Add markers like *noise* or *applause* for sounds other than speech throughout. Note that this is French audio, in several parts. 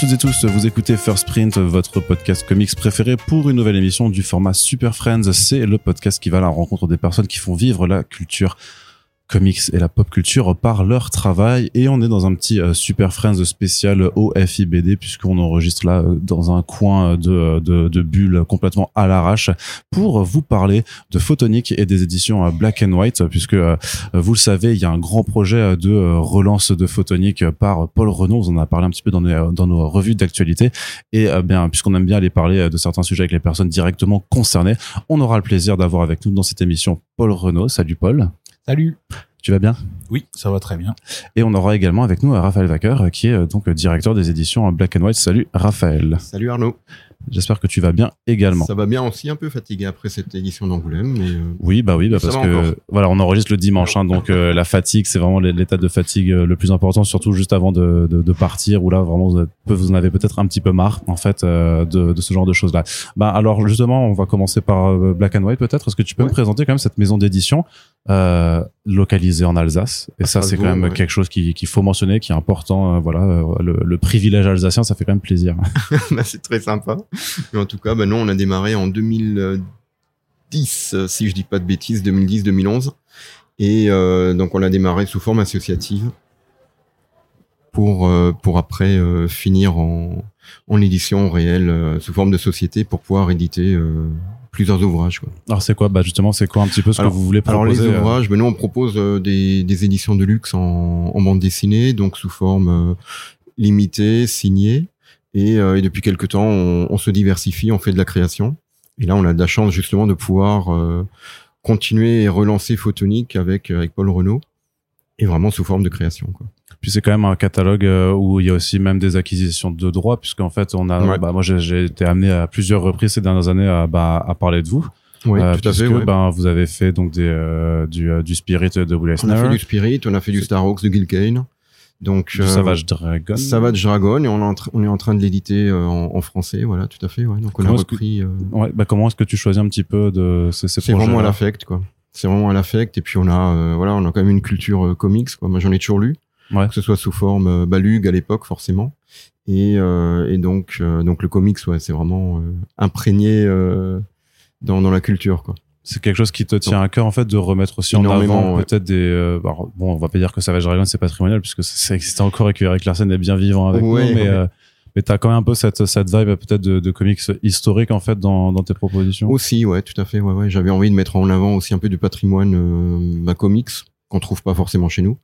Toutes et tous, vous écoutez First Print, votre podcast comics préféré pour une nouvelle émission du format Super Friends. C'est le podcast qui va à la rencontre des personnes qui font vivre la culture comics et la pop culture par leur travail. Et on est dans un petit euh, Super Friends spécial au FIBD puisqu'on enregistre là euh, dans un coin de, de, de bulle complètement à l'arrache pour vous parler de Photonic et des éditions euh, Black and White puisque vous le savez il y a un grand projet de relance de Photonic par Paul Renault on en a parlé un petit peu dans nos, dans nos revues d'actualité. Et bien puisqu'on aime bien aller parler de certains sujets avec les personnes directement concernées on aura le plaisir d'avoir avec nous dans cette émission Paul Renault salut Paul Salut. Tu vas bien Oui, ça va très bien. Et on aura également avec nous Raphaël Wacker, qui est donc directeur des éditions Black and White. Salut Raphaël. Salut Arnaud. J'espère que tu vas bien également. Ça va bien aussi, un peu fatigué après cette édition d'Angoulême, mais euh, oui, bah oui, bah parce que voilà, on enregistre le dimanche, hein, donc euh, la fatigue, c'est vraiment l'état de fatigue euh, le plus important, surtout juste avant de, de, de partir, où là vraiment vous, vous en avez peut-être un petit peu marre en fait de, de, ce genre de choses là. Bah alors justement, on va commencer par Black and White peut-être. Est-ce que tu peux me présenter quand même cette maison d'édition? Euh, localisée en Alsace Et ça, c'est quand même quelque chose qu'il faut mentionner, qui est important. voilà, le, le, privilège alsacien, ça fait quand même plaisir. *laughs* Bah, c'est très sympa. Mais en tout cas, bah, nous, on a démarré en 2010, si je dis pas de bêtises, 2010-2011. Et euh, donc, on a démarré sous forme associative pour, euh, pour après euh, finir en, en édition réelle euh, sous forme de société pour pouvoir éditer euh, plusieurs ouvrages. Quoi. Alors c'est quoi? Bah justement c'est quoi un petit peu ce que vous voulez proposer Alors les ouvrages, bah, nous on propose des, des éditions de luxe en, en bande dessinée, donc sous forme limitée, signée. Et, euh, et depuis quelques temps, on, on, se diversifie, on fait de la création. Et là, on a de la chance justement de pouvoir euh, continuer et relancer Photonique avec, avec Paul Renault, et vraiment sous forme de création. Quoi. Puis c'est quand même un catalogue euh, où il y a aussi même des acquisitions de droits, puisqu'en fait, on a, bah, moi, j'ai été amené à plusieurs reprises ces dernières années à, bah, à parler de vous. Oui, euh, tout à fait. Ouais. Ben, vous avez fait donc des, euh, du, du Spirit de Will On a fait du Spirit, on a fait du Star Hawks de Gil Kane. Donc Savage Dragon. Savage Dragon et on est en, on est en train de l'éditer en, en, français, voilà, tout à fait. Ouais. Donc on comment a repris. Que, ouais, bah comment est-ce que tu choisis un petit peu de ces, ces C'est vraiment à l'affect, quoi. C'est vraiment à l'affect et puis on a, voilà, on a quand même une culture comics, quoi. Moi j'en ai toujours lu, ouais. que ce soit sous forme euh, Balug à l'époque forcément. Et, et donc donc le comics, ouais, c'est vraiment imprégné dans dans la culture, quoi c'est quelque chose qui te tient à cœur en fait de remettre aussi en avant ouais. peut-être des euh, alors, bon on va pas dire que Savage Dragon c'est patrimonial puisque ça existait encore et que Eric Larsen est bien vivant avec ouais, nous mais euh, mais t'as quand même un peu cette cette vibe peut-être de, de, comics historique en fait dans, dans tes propositions aussi ouais tout à fait ouais ouais j'avais envie de mettre en avant aussi un peu du patrimoine euh, bah, comics qu'on trouve pas forcément chez nous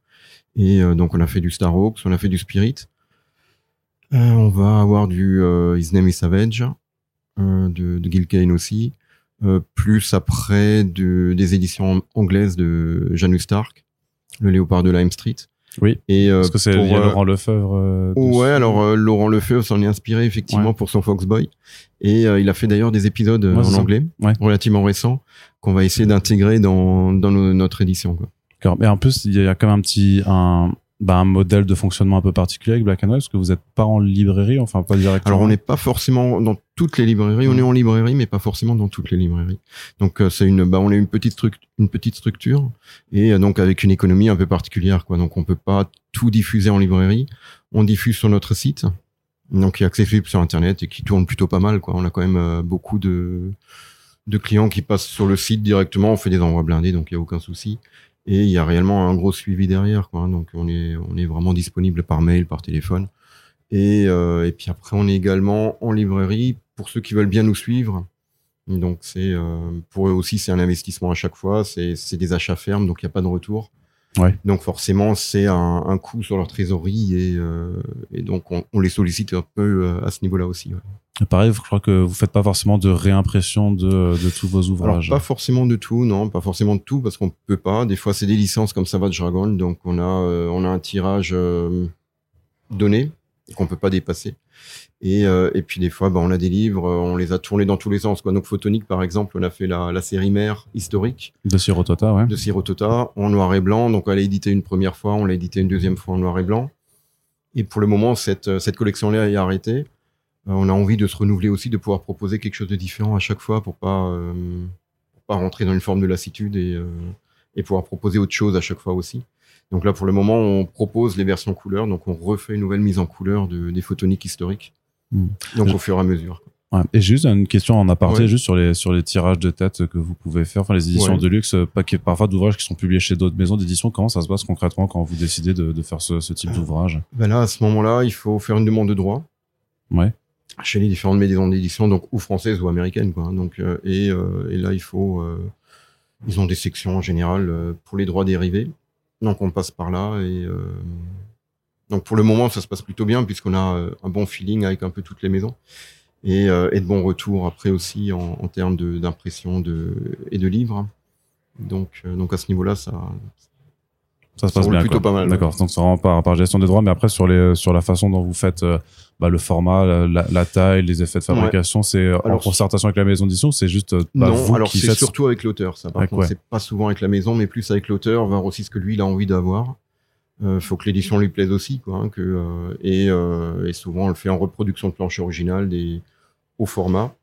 et euh, donc on a fait du Star Hawks on a fait du Spirit euh, on va avoir du euh, His Name is Savage de, de Gil Kane aussi plus après de, des éditions anglaises de Janus Stark, le Léopard de Lime Street. Oui. Et euh, parce que c'est Laurent Lefebvre. Euh, ouais, alors euh, Laurent Lefebvre s'en est inspiré effectivement ouais. pour son Foxboy et il a fait d'ailleurs des épisodes ouais, en anglais ouais. relativement récents qu'on va essayer d'intégrer dans dans nos, notre édition quoi. Mais en plus, il y a quand même un petit un bah, un modèle de fonctionnement un peu particulier avec Black and White parce que vous n'êtes pas en librairie, enfin pas directement. Alors on n'est pas forcément dans toutes les librairies, on est en librairie mais pas forcément dans toutes les librairies. Donc euh, c'est une bah on est une petite structure une petite structure et euh, donc avec une économie un peu particulière quoi. Donc on peut pas tout diffuser en librairie, on diffuse sur notre site. Donc qui est accessible sur internet et qui tourne plutôt pas mal quoi. On a quand même euh, beaucoup de de clients qui passent sur le site directement, on fait des envois blindés donc il y a aucun souci et il y a réellement un gros suivi derrière quoi donc on est vraiment disponible par mail par téléphone. Et euh, et puis après on est également en librairie pour ceux qui veulent bien nous suivre. Donc c'est euh, pour eux aussi c'est un investissement à chaque fois. C'est des achats fermes donc il y a pas de retour ouais. donc forcément c'est un, un coût sur leur trésorerie et euh, et donc on, on, les sollicite un peu euh, à ce niveau là aussi ouais. Pareil, je crois que vous faites pas forcément de réimpression de, de tous vos ouvrages. Alors, pas forcément de tout, non, pas forcément de tout, parce qu'on peut pas. Des fois, c'est des licences comme Savage Dragon, donc on a, euh, on a un tirage euh, donné qu'on peut pas dépasser. Et, euh, et puis des fois, bah, on a des livres, on les a tournés dans tous les sens. Quoi. Donc Photonique, par exemple, on a fait la, la série mère historique de Sirotota, ouais. De Sirotota en noir et blanc. Donc on l'a édité une première fois, on l'a édité une deuxième fois en noir et blanc. Et pour le moment, cette, cette collection-là est arrêtée. Euh, on a envie de se renouveler aussi, de pouvoir proposer quelque chose de différent à chaque fois pour pas euh, pour pas rentrer dans une forme de lassitude et, euh, et pouvoir proposer autre chose à chaque fois aussi. Donc là, pour le moment, on propose les versions couleurs, donc on refait une nouvelle mise en couleur de, des photoniques historiques. Hmm. Donc Je- au fur et à mesure. Ouais. Et juste une question en aparté, Ouais. juste sur les sur les tirages de tête que vous pouvez faire, enfin les éditions Ouais. de luxe, euh, parfois d'ouvrages qui sont publiés chez d'autres maisons d'édition. Comment ça se passe concrètement quand vous décidez de, de faire ce, ce type d'ouvrage? Ben là, à ce moment-là, il faut faire une demande de droit. Ouais. chez les différentes maisons d'édition, donc ou françaises ou américaines, quoi. Donc euh, et, euh, et là il faut, euh, ils ont des sections en général euh, pour les droits dérivés, donc on passe par là et euh, donc pour le moment ça se passe plutôt bien puisqu'on a euh, un bon feeling avec un peu toutes les maisons et, euh, et de bons retours après aussi en, en termes d'impression de, et de livres. Donc euh, donc à ce niveau-là ça Ça se Ça passe bien. plutôt quoi. pas mal, D'accord. Donc c'est vraiment par, par gestion des droits, mais après sur les sur la façon dont vous faites bah, le format, la, taille, les effets de fabrication, c'est euh, en concertation avec la maison d'édition, c'est juste euh, bah, non, vous alors qui c'est surtout avec l'auteur, ça. Par contre, ouais. c'est pas souvent avec la maison, mais plus avec l'auteur, voir aussi ce que lui il a envie d'avoir. Euh, faut que l'édition lui plaise aussi, quoi. hein, que euh, et, euh, et souvent on le fait en reproduction de planche originale des au format.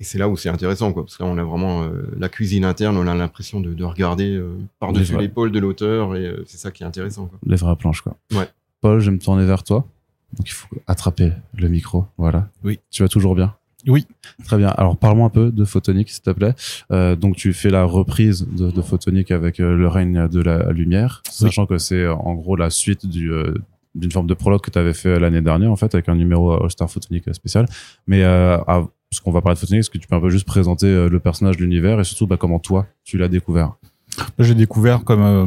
Et c'est là où c'est intéressant, quoi, parce que là on a vraiment la cuisine interne, on a l'impression de, de regarder par-dessus l'épaule de l'auteur, et c'est ça qui est intéressant. Quoi. les vraies planches, quoi. Ouais. Paul, je vais me tourner vers toi. Donc il faut attraper le micro. Voilà. Oui. Tu vas toujours bien? Oui. Très bien. Alors parle-moi un peu de Photonique, s'il te plaît. Euh, donc tu fais la reprise de, de Photonique avec euh, le règne de la lumière, sachant que c'est euh, en gros la suite du euh, d'une forme de prologue que tu avais fait l'année dernière en fait avec un numéro All Star Photonique spécial. Mais euh, à- parce qu'on va parler de Photonique, est-ce que tu peux un peu juste présenter le personnage de l'univers et surtout bah, comment toi tu l'as découvert? J'ai découvert comme euh,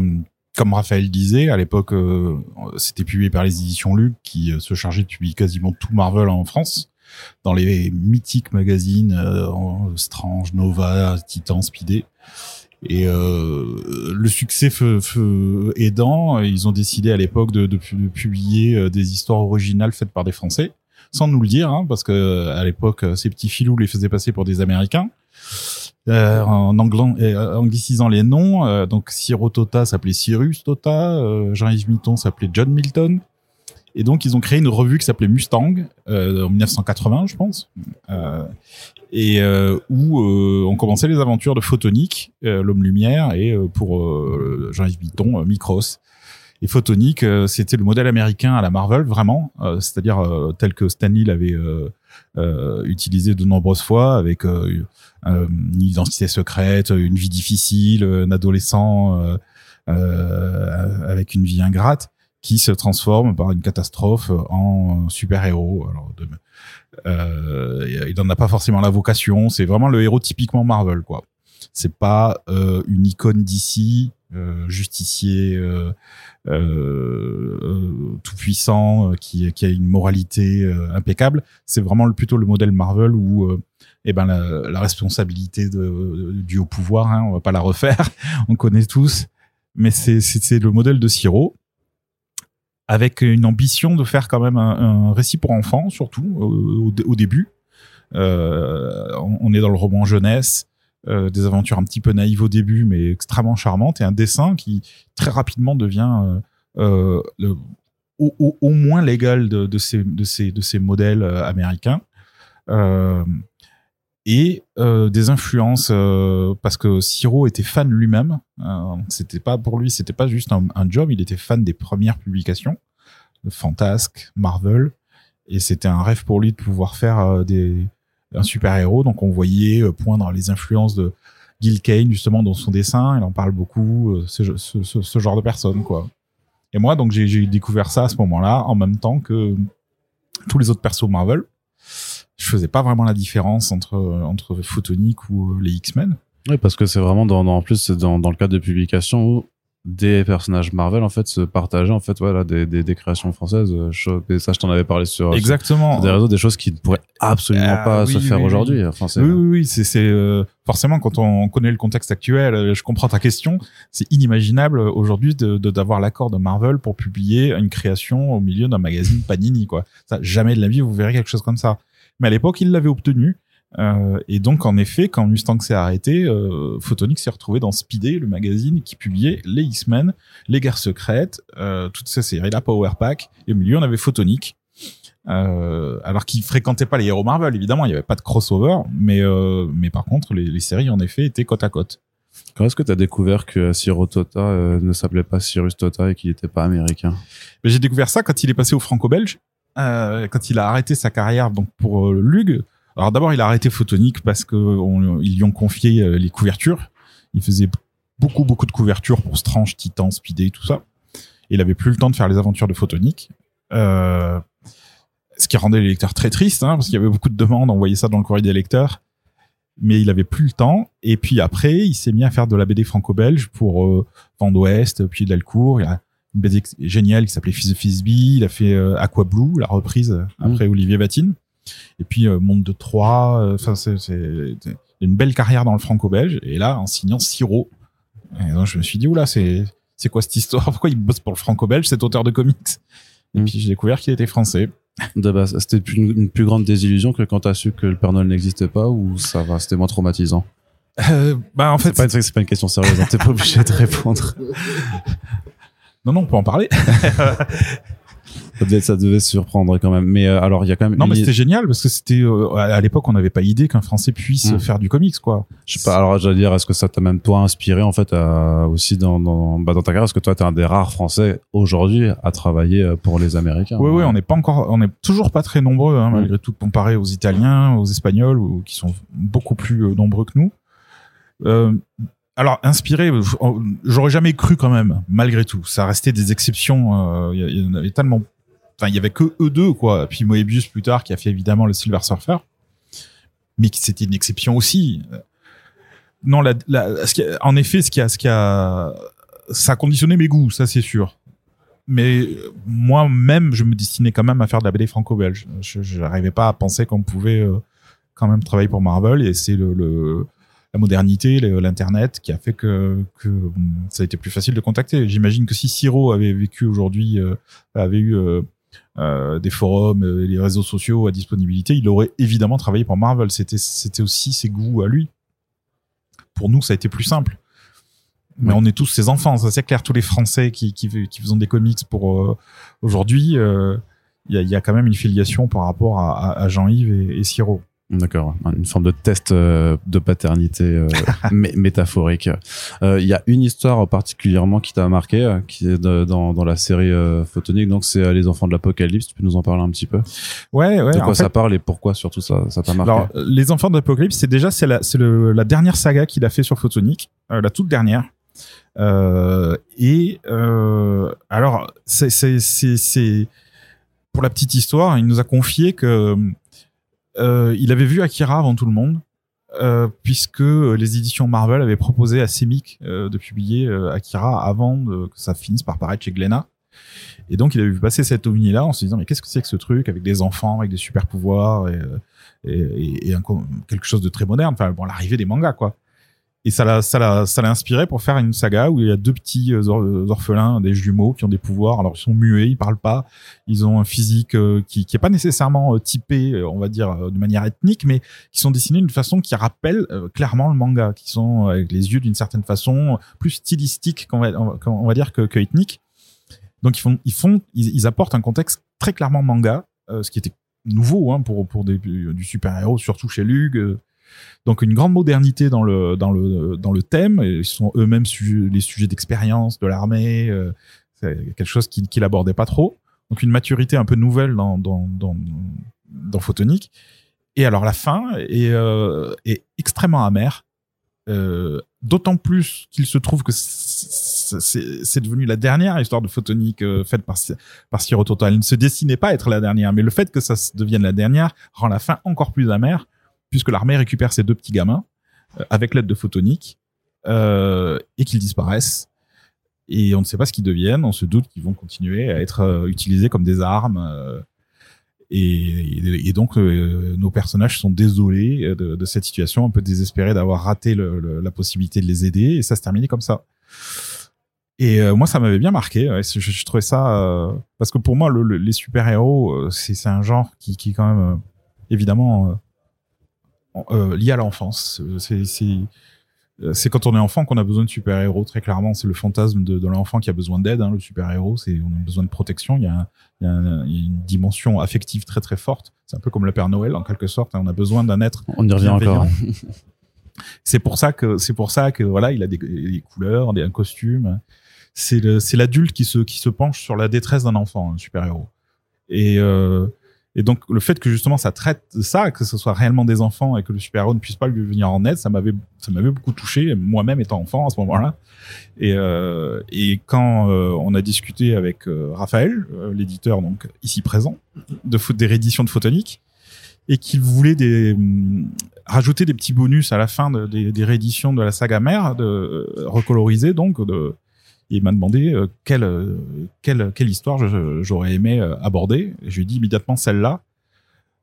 comme Raphaël disait à l'époque, euh, c'était publié par les éditions Luc qui euh, se chargeaient de publier quasiment tout Marvel en France dans les mythiques magazines euh, Strange, Nova, Titan, Speedé. Et euh, le succès feu, aidant, ils ont décidé à l'époque de, de publier euh, des histoires originales faites par des Français, sans nous le dire, hein, parce que à l'époque, euh, ces petits filous les faisaient passer pour des Américains. Euh, en anglan, euh, anglicisant les noms, euh, donc Ciro Tota s'appelait Cyrus Tota, euh, Jean-Yves Mitton s'appelait John Milton, et donc ils ont créé une revue qui s'appelait Mustang euh, en 1980, je pense, euh, et où on commençait les aventures de Photonique, l'homme lumière, et pour Jean-Yves Mitton, Micros. Et Photonique, euh, c'était le modèle américain à la Marvel, vraiment, euh, c'est-à-dire euh, tel que Stanley l'avait utilisé de nombreuses fois, avec une identité secrète, une vie difficile, un adolescent avec une vie ingrate qui se transforme par une catastrophe en super-héros. Alors, euh, il n'en a pas forcément la vocation. C'est vraiment le héros typiquement Marvel, quoi. C'est pas euh, une icône d'ici, euh, justicier euh, tout puissant, qui, a une moralité impeccable. C'est vraiment le, plutôt le modèle Marvel où eh ben la, responsabilité de, du haut pouvoir, hein, on va pas la refaire, *laughs* on connaît tous, mais c'est le modèle de Siro avec une ambition de faire quand même un, récit pour enfants surtout au, au dé- au début. On est dans le roman jeunesse, euh, des aventures un petit peu naïves au début, mais extrêmement charmantes, et un dessin qui très rapidement devient euh, euh, au, moins l'égal de, ces, de, ces, de ces modèles américains. Et des influences parce que Siro était fan lui-même. Euh, c'était pas pour lui, c'était pas juste un, un job. Il était fan des premières publications, Fantasque, Marvel, et c'était un rêve pour lui de pouvoir faire des un super héros. Donc on voyait euh, poindre les influences de Gil Kane justement dans son dessin. Il en parle beaucoup. euh, ce, ce, ce, ce genre de personne quoi. Et moi donc j'ai découvert ça à ce moment-là en même temps que tous les autres persos Marvel je faisais pas vraiment la différence entre entre Photonique ou euh, les X-Men. Oui, parce que c'est vraiment dans, en plus dans, dans le cadre de publication où des personnages Marvel en fait se partageaient en fait voilà des, des, des créations françaises. euh, Et ça, je t'en avais parlé sur, Exactement. sur des réseaux, des choses qui ne pourraient absolument Ah, pas oui, se faire oui, aujourd'hui. Enfin, Oui, oui, oui, c'est c'est euh, forcément quand on connaît le contexte actuel, euh, je comprends ta question. C'est inimaginable euh, aujourd'hui de de- d'avoir l'accord de Marvel pour publier une création au milieu d'un magazine Panini, quoi. Ça, jamais de la vie vous verrez quelque chose comme ça. Mais à l'époque, il l'avait obtenu. Euh, et donc, en effet, quand Mustang s'est arrêté, euh, Photonics s'est retrouvé dans Speedé, le magazine qui publiait les X-Men, les Guerres secrètes, euh, toutes ces séries, la Power Pack. Et au milieu, on avait Photonic. Euh, alors qu'il fréquentait pas les héros Marvel, évidemment, il y avait pas de crossover, mais mais par contre, les, les séries en effet étaient côte à côte. Quand est-ce que tu as découvert que Ciro Tota ne s'appelait pas Cyrus Tota et qu'il n'était pas américain? Mais J'ai découvert ça quand il est passé au franco-belge, quand il a arrêté sa carrière donc pour Lug. Alors d'abord, il a arrêté Photonique parce que on- ils lui ont confié euh, les couvertures. Il faisait beaucoup beaucoup de couvertures pour Strange, Titan, Speedé, tout ça. Et il avait plus le temps de faire les aventures de Photonique. Euh, ce qui rendait les lecteurs très tristes, hein, parce qu'il y avait beaucoup de demandes, on voyait ça dans le courrier des lecteurs. Mais il avait plus le temps. Et puis après, il s'est mis à faire de la BD franco-belge pour euh, Vent d'Ouest, puis Delcourt. Il y a une BD géniale qui s'appelait Fils de Fisby. Il a fait euh, Aqua Blue, la reprise euh, après Olivier Vatine. Et puis euh, Monde de Troyes. euh, Enfin, c'est une belle carrière dans le franco-belge. Et là, en signant Siro. Et donc, je me suis dit, oula, c'est c'est quoi cette histoire? *laughs* Pourquoi il bosse pour le franco-belge, cet auteur de comics? Et Mm. puis j'ai découvert qu'il était français. C'était une, une plus grande désillusion que quand tu as su que le Père Noël n'existait pas ou ça va, c'était moins traumatisant? Euh, bah en C'est fait, pas, une- c'est pas une question sérieuse, hein, t'es pas obligé de répondre. *laughs* non, non, on peut en parler. *laughs* Ça devait, ça devait surprendre quand même. Mais euh, alors, il y a quand même. Non, mais c'était génial parce que c'était euh, à l'époque on n'avait pas idée qu'un Français puisse Mm. faire du comics quoi. Je sais pas, alors j'allais dire, est-ce que ça t'a même toi inspiré en fait à- aussi dans, dans, bah, dans ta carrière? Est-ce que toi t'es un des rares Français aujourd'hui à travailler euh, pour les Américains Oui, oui, on n'est pas encore, on n'est toujours pas très nombreux hein, Mm. malgré tout comparé aux Italiens, aux Espagnols ou qui sont beaucoup plus euh, nombreux que nous. Euh, alors inspiré, euh, j'aurais jamais cru quand même malgré tout. Ça restait des exceptions. euh, Il y, il y en avait tellement, enfin il y avait que eux deux quoi. Puis Moebius plus tard qui a fait évidemment le Silver Surfer, mais qui c'était une exception aussi. Non, la, en effet, ce qui a, ce qui a, ça a conditionné mes goûts, ça c'est sûr. Mais euh, moi-même, je me destinais quand même à faire de la BD franco-belge. Je n'arrivais pas à penser qu'on pouvait euh, quand même travailler pour Marvel, et c'est le, la modernité, l'internet, qui a fait que, que hum, ça a été plus facile de contacter. J'imagine que si Siro avait vécu aujourd'hui, euh, avait eu euh, euh, des forums, euh, les réseaux sociaux à disponibilité, il aurait évidemment travaillé pour Marvel. C'était c'était aussi ses goûts à lui. Pour nous, ça a été plus simple. Mais on est tous ses enfants, ça c'est clair. Tous les Français qui, qui, qui faisons des comics pour euh, aujourd'hui, euh, il y, a, il y a quand même une filiation par rapport à Jean-Yves et, et Siro. D'accord, une forme de test euh, de paternité euh, *laughs* mé- métaphorique. Euh, Il y a une histoire particulièrement qui t'a marqué, euh, qui est de- dans, dans la série euh, photonique, donc c'est euh, Les Enfants de l'Apocalypse. Tu peux nous en parler un petit peu? Ouais, ouais. De quoi fait, ça parle et pourquoi surtout ça ça t'a marqué? Alors, euh, les enfants d'Apocalypse, c'est déjà c'est la, la dernière saga qu'il a fait sur Photonic, euh, la toute dernière. Euh, et euh, alors, c'est, c'est, c'est, c'est pour la petite histoire, il nous a confié que euh, il avait vu Akira avant tout le monde, euh, puisque les éditions Marvel avaient proposé à Semic euh, de publier Akira avant que ça finisse par paraître chez Glénat. Et donc, il avait vu passer cette ovni-là en se disant, mais qu'est-ce que c'est que ce truc avec des enfants, avec des super pouvoirs et, quelque chose de très moderne. Enfin, bon, l'arrivée des mangas, quoi. Et ça l'a, ça l'a, ça l'a inspiré pour faire une saga où il y a deux petits euh, euh, orphelins, des jumeaux qui ont des pouvoirs. Alors, ils sont muets, ils parlent pas. Ils ont un physique euh, qui, qui est pas nécessairement typé, on va dire, de manière ethnique, mais qui sont dessinés d'une façon qui rappelle clairement le manga, qui sont avec les yeux d'une certaine façon, plus stylistique qu'on va, on va- dire que, que ethnique. Donc ils font, ils font, ils, apportent un contexte très clairement manga, ce qui était nouveau hein, pour pour des, du super héros, surtout chez Lug. Donc une grande modernité dans le dans le dans le thème. Ils sont eux-mêmes les sujets d'expérience de l'armée. euh, quelque chose qu'il qu'il abordait pas trop. Donc une maturité un peu nouvelle dans dans dans, Photonic. Et alors la fin est, euh, extrêmement amère. Euh, D'autant plus qu'il se trouve que c'est devenu la dernière histoire de photonique faite par, par Siro Toto. Elle ne se destinait pas à être la dernière, mais le fait que ça devienne la dernière rend la fin encore plus amère, puisque l'armée récupère ses deux petits gamins euh, avec l'aide de photonique euh, et qu'ils disparaissent. Et on ne sait pas ce qu'ils deviennent. On se doute qu'ils vont continuer à être euh, utilisés comme des armes. euh, et, donc nos personnages sont désolés de, cette situation, un peu désespérés d'avoir raté la possibilité de les aider, et ça se terminait comme ça. Et moi, ça m'avait bien marqué. je, trouvais ça parce que pour moi, le- le- les super héros, c'est un genre qui, qui est quand même évidemment euh, lié à l'enfance. C'est quand on est enfant qu'on a besoin de super héros. Très clairement, c'est le fantasme de, de l'enfant qui a besoin d'aide. Hein, le super héros, c'est on a besoin de protection. Il y a un- il y, a un- il y a une dimension affective très très forte. C'est un peu comme le Père Noël en quelque sorte. hein. On a besoin d'un être On y revient encore. C'est pour ça que c'est pour ça que voilà, il a des, des couleurs, des un costume. C'est le c'est l'adulte qui se qui se penche sur la détresse d'un enfant, un super héros. Et euh, et donc le fait que justement ça traite ça, que ce soit réellement des enfants et que le super héros ne puisse pas lui venir en aide, ça m'avait beaucoup touché moi-même étant enfant à ce moment-là. Et euh, quand euh, on a discuté avec euh, Raphaël, l'éditeur donc ici présent de des rééditions de Photonique et qu'il voulait hum, rajouter des petits bonus à la fin de- des, rééditions de la saga mère, de recolorisées donc. De, et il m'a demandé euh, quelle, euh, quelle quelle histoire j'aurais aimé euh, aborder. Et je lui ai dit immédiatement celle-là.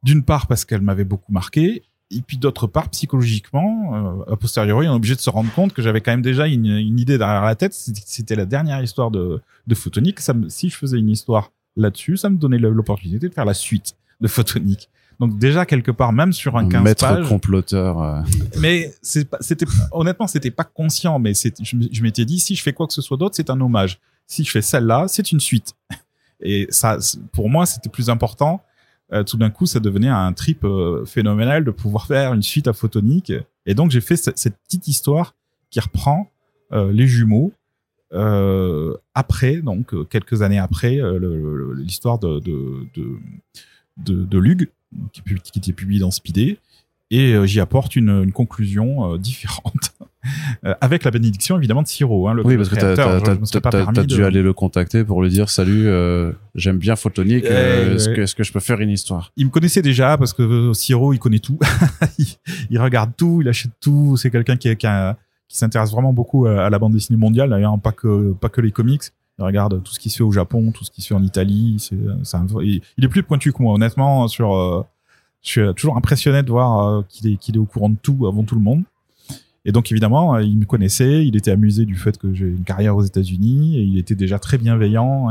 D'une part parce qu'elle m'avait beaucoup marqué, et puis d'autre part psychologiquement, a posteriori, on est obligé de se rendre compte que j'avais quand même déjà une, idée derrière la tête. C'était la dernière histoire de de Photonique. Si je faisais une histoire là-dessus, ça me donnait l'opportunité de faire la suite de Photonique. Donc déjà quelque part, même sur un 15 maître pages, comploteur. euh, *laughs* mais c'était honnêtement, c'était pas conscient, mais c'est, je, je m'étais dit si je fais quoi que ce soit d'autre, c'est un hommage. Si je fais celle-là, c'est une suite. *laughs* Et ça, pour moi, c'était plus important. Euh, tout d'un coup, ça devenait un trip euh, phénoménal de pouvoir *laughs* faire une suite à Photonique. Et donc, j'ai fait cette, petite histoire qui reprend les jumeaux après, donc quelques années après, l'histoire de de, de, de, de Lug, qui, était publié dans Speedé et euh, j'y apporte une, une conclusion euh, différente *laughs* Euh, avec la bénédiction évidemment de Siro hein, le, Oui, parce que t'as t'as de- dû aller le contacter pour lui dire salut, euh, j'aime bien Photonique, Eh, euh, est-ce que je peux faire une histoire? Il me connaissait déjà parce que Siro il connaît tout. *laughs* Il, il regarde tout il achète tout. C'est quelqu'un qui, s'intéresse vraiment beaucoup à, à la bande dessinée mondiale d'ailleurs pas que pas que les comics il regarde tout ce qui se fait au Japon tout ce qui se fait en Italie c'est il, est plus pointu que moi honnêtement sur euh, je suis toujours impressionné de voir euh, qu'il est qu'il est au courant de tout avant tout le monde et donc évidemment, euh, il me connaissait, il était amusé du fait que j'ai une carrière aux États-Unis et il était déjà très bienveillant.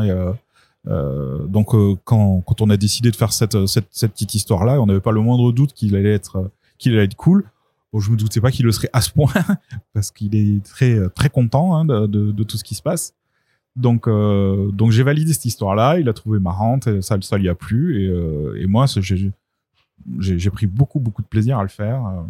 Donc quand quand on a décidé de faire cette cette, petite histoire là, on n'avait pas le moindre doute qu'il allait être qu'il allait être cool. Bon, je me doutais pas qu'il le serait à ce point *laughs* parce qu'il est très très content hein, de de tout ce qui se passe. Donc euh, donc j'ai validé cette histoire là, il a trouvé marrante, et ça ça lui a plu et euh, et moi j'ai pris beaucoup beaucoup de plaisir à le faire. euh.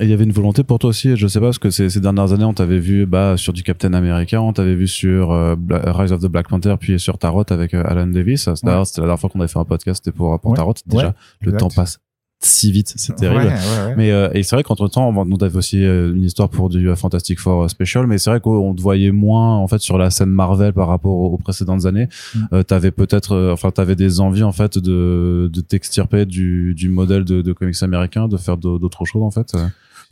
Et il y avait une volonté pour toi aussi, je sais pas, parce que ces, ces dernières années, on t'avait vu bah, sur du Captain America, on t'avait vu sur euh, Rise of the Black Panther, puis sur Tarot avec Alan Davis. C'était la dernière fois qu'on avait fait un podcast, c'était pour, pour Ouais. Tarot. Déjà, Ouais, le exact. temps passe si vite, c'est terrible. Ouais, ouais, ouais. Mais euh, et c'est vrai qu'entre temps, on avait aussi euh, une histoire pour du euh, Fantastic Four euh, Special, mais c'est vrai qu'on te voyait moins en fait sur la scène Marvel par rapport aux, aux précédentes années. Mm. Euh, t'avais peut-être, enfin, t'avais des envies en fait de de t'extirper du du modèle de, de comics américain, de faire d'au- d'autres choses en fait.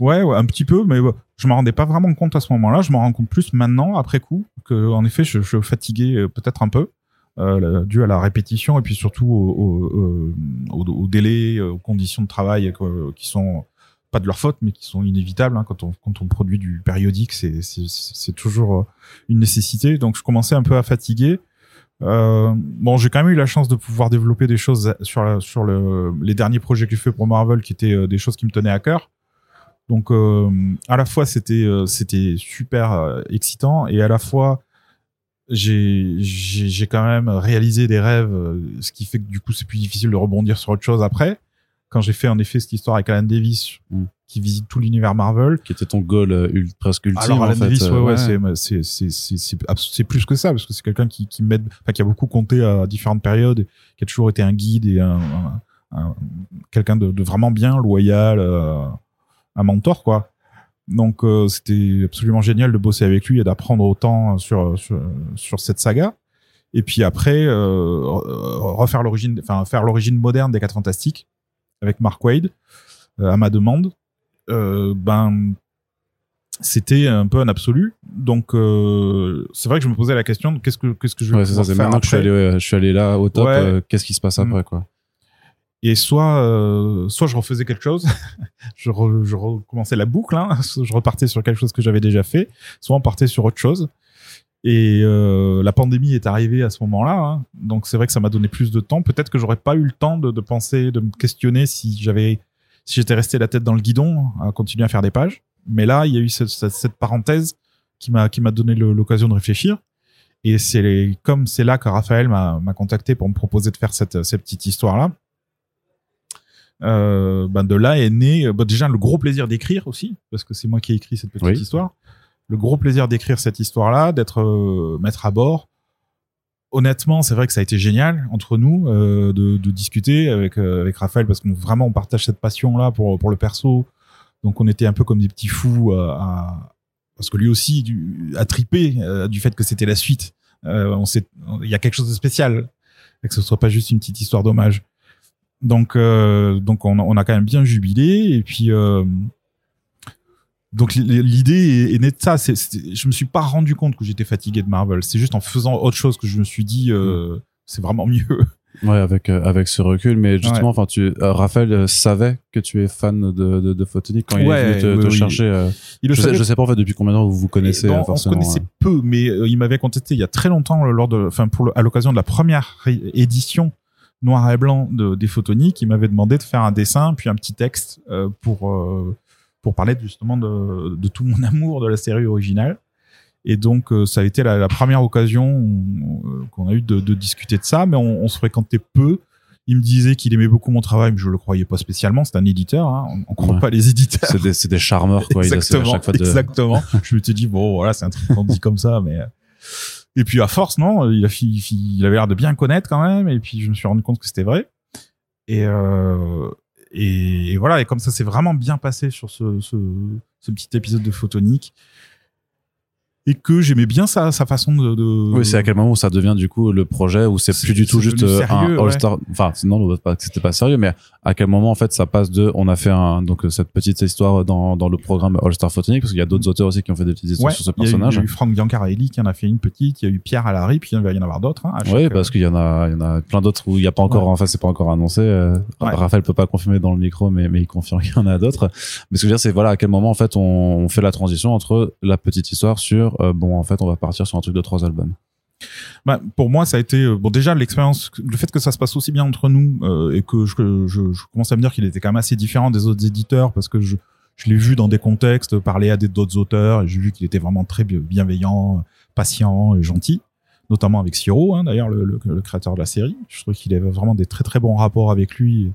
Ouais, ouais, un petit peu, mais je m'en rendais pas vraiment compte à ce moment-là. Je m'en rends compte plus maintenant, après coup, que en effet, je, je fatiguais peut-être un peu, euh, dû à la répétition et puis surtout au, au, au, au- au délai, euh, aux conditions de travail euh, qui sont pas de leur faute, mais qui sont inévitables. hein, quand on quand on produit du périodique, c'est toujours euh, une nécessité. Donc, je commençais un peu à fatiguer. Euh, bon, j'ai quand même eu la chance de pouvoir développer des choses sur la- sur le, les derniers projets que j'ai fait pour Marvel, qui étaient euh, des choses qui me tenaient à cœur. Donc euh, à la fois c'était euh, c'était super euh, excitant et à la fois j'ai quand même réalisé des rêves, euh, ce qui fait que du coup c'est plus difficile de rebondir sur autre chose après. Quand j'ai fait en effet cette histoire avec Alan Davis Mm. qui visite tout l'univers Marvel. Qui était ton goal euh, presque ultime Alors en Alan fait. Davis, euh, ouais, ouais, c'est c'est c'est c'est plus que ça parce que c'est quelqu'un qui qui m'aide, enfin qui a beaucoup compté à différentes périodes, qui a toujours été un guide et un, un- un- quelqu'un de, de vraiment bien, loyal, euh, un mentor quoi. Donc euh, c'était absolument génial de bosser avec lui et d'apprendre autant sur, sur sur cette saga. Et puis après euh, re- refaire l'origine, enfin faire l'origine moderne des Quatre Fantastiques avec Mark Wade euh, à ma demande. Euh, ben c'était un peu un absolu. Donc euh, c'est vrai que je me posais la question de qu'est-ce que qu'est-ce que je vais Ouais, faire maintenant que je suis après. allé, ouais, je suis allé là au top. Ouais. euh, Qu'est-ce qui se passe Mm. après quoi Et soit euh, soit je refaisais quelque chose, *laughs* je, re- je recommençais la boucle, hein, *laughs* je repartais sur quelque chose que j'avais déjà fait, soit on partait sur autre chose. Et euh, la pandémie est arrivée à ce moment-là, hein. donc c'est vrai que ça m'a donné plus de temps. Peut-être que j'aurais pas eu le temps de, penser, de me questionner si j'avais, si j'étais resté la tête dans le guidon à continuer à faire des pages. Mais là, il y a eu cette, parenthèse qui m'a qui m'a donné l'occasion de réfléchir. Et c'est comme c'est là que Raphaël m'a contacté pour me proposer de faire cette, cette petite histoire là. Euh, ben de là est né bah déjà le gros plaisir d'écrire aussi parce que c'est moi qui ai écrit cette petite Oui. histoire. Le gros plaisir d'écrire cette histoire là d'être euh, maître à bord. Honnêtement c'est vrai que ça a été génial entre nous euh, de, de discuter avec euh, avec Raphaël parce qu'on vraiment on partage cette passion là pour pour le perso. Donc on était un peu comme des petits fous euh, à parce que lui aussi du, a tripé euh, du fait que c'était la suite. Euh, on sait il y a quelque chose de spécial et que ce soit pas juste une petite histoire d'hommage donc, euh, donc on, a- on a quand même bien jubilé. Et puis, euh, donc l'idée est, est née de ça. C'est, c'est- je me suis pas rendu compte que j'étais fatigué de Marvel. C'est juste en faisant autre chose que je me suis dit, euh, c'est vraiment mieux. Ouais, avec avec ce recul, mais justement, enfin, tu, Raphaël savait que tu es fan de de, de Photonic quand il est venu te, oui, te oui. chercher. Il le je, sais, savait je sais pas en fait depuis combien de temps vous vous connaissez bon, euh, on se forcément. connaissait peu, mais il m'avait contacté il y a très longtemps lors de, enfin pour le- à l'occasion de la première édition noir et blanc de, des photoniques, il m'avait demandé de faire un dessin puis un petit texte euh, pour euh, pour parler justement de, de tout mon *laughs* amour de la série originale. Et donc euh, ça a été la, la première occasion euh, qu'on a eu de, de discuter de ça, mais on, on se fréquentait peu. Il me disait qu'il aimait beaucoup mon travail, mais je le croyais pas spécialement. C'est un éditeur, hein. on, on croit Ouais. pas les éditeurs. C'est des, des charmeurs quoi. Il essaie à Exactement, chaque fois de. exactement. je me suis dit bon voilà c'est un truc qu'on dit comme ça mais et puis à force non il a avait l'air de bien connaître quand même et puis je me suis rendu compte que c'était vrai et euh, et, et voilà et comme ça c'est vraiment bien passé sur ce, ce ce petit épisode de Photonique et que j'aimais bien sa sa façon de, de Oui, c'est à quel moment où ça devient du coup le projet où c'est plus du tout juste euh, un ouais. All-Star. Enfin, non, non, pas que c'était pas sérieux, mais à quel moment en fait ça passe de on a fait un donc euh, cette petite histoire dans dans le programme All-Star Photonic parce qu'il y a d'autres auteurs aussi qui ont fait des petites histoires Ouais, sur ce personnage. Il y a eu Frank Biancarelli qui en a fait une petite, il y a eu Pierre Allary, puis il va y en avoir d'autres. Hein, Oui, parce qu'il y en a, il y en a plein d'autres où il n'y a pas encore, Ouais. enfin, c'est pas encore annoncé. euh, Ouais. Raphaël peut pas confirmer dans le micro, mais, mais il confirme qu'il y en a d'autres. Mais ce que je veux dire, c'est voilà, à quel moment, en fait, on, on fait la transition entre la petite histoire sur, euh, bon, en fait, on va partir sur un truc de trois albums. Bah, pour moi, ça a été euh, bon déjà l'expérience, le fait que ça se passe aussi bien entre nous euh, et que je, commence à me dire qu'il était quand même assez différent des autres éditeurs parce que je, l'ai vu dans des contextes parler à d'autres auteurs et j'ai vu qu'il était vraiment très bi- bienveillant, patient et gentil, notamment avec Siro, hein, d'ailleurs le, le, le créateur de la série. Je trouve qu'il avait vraiment des très très bons rapports avec lui.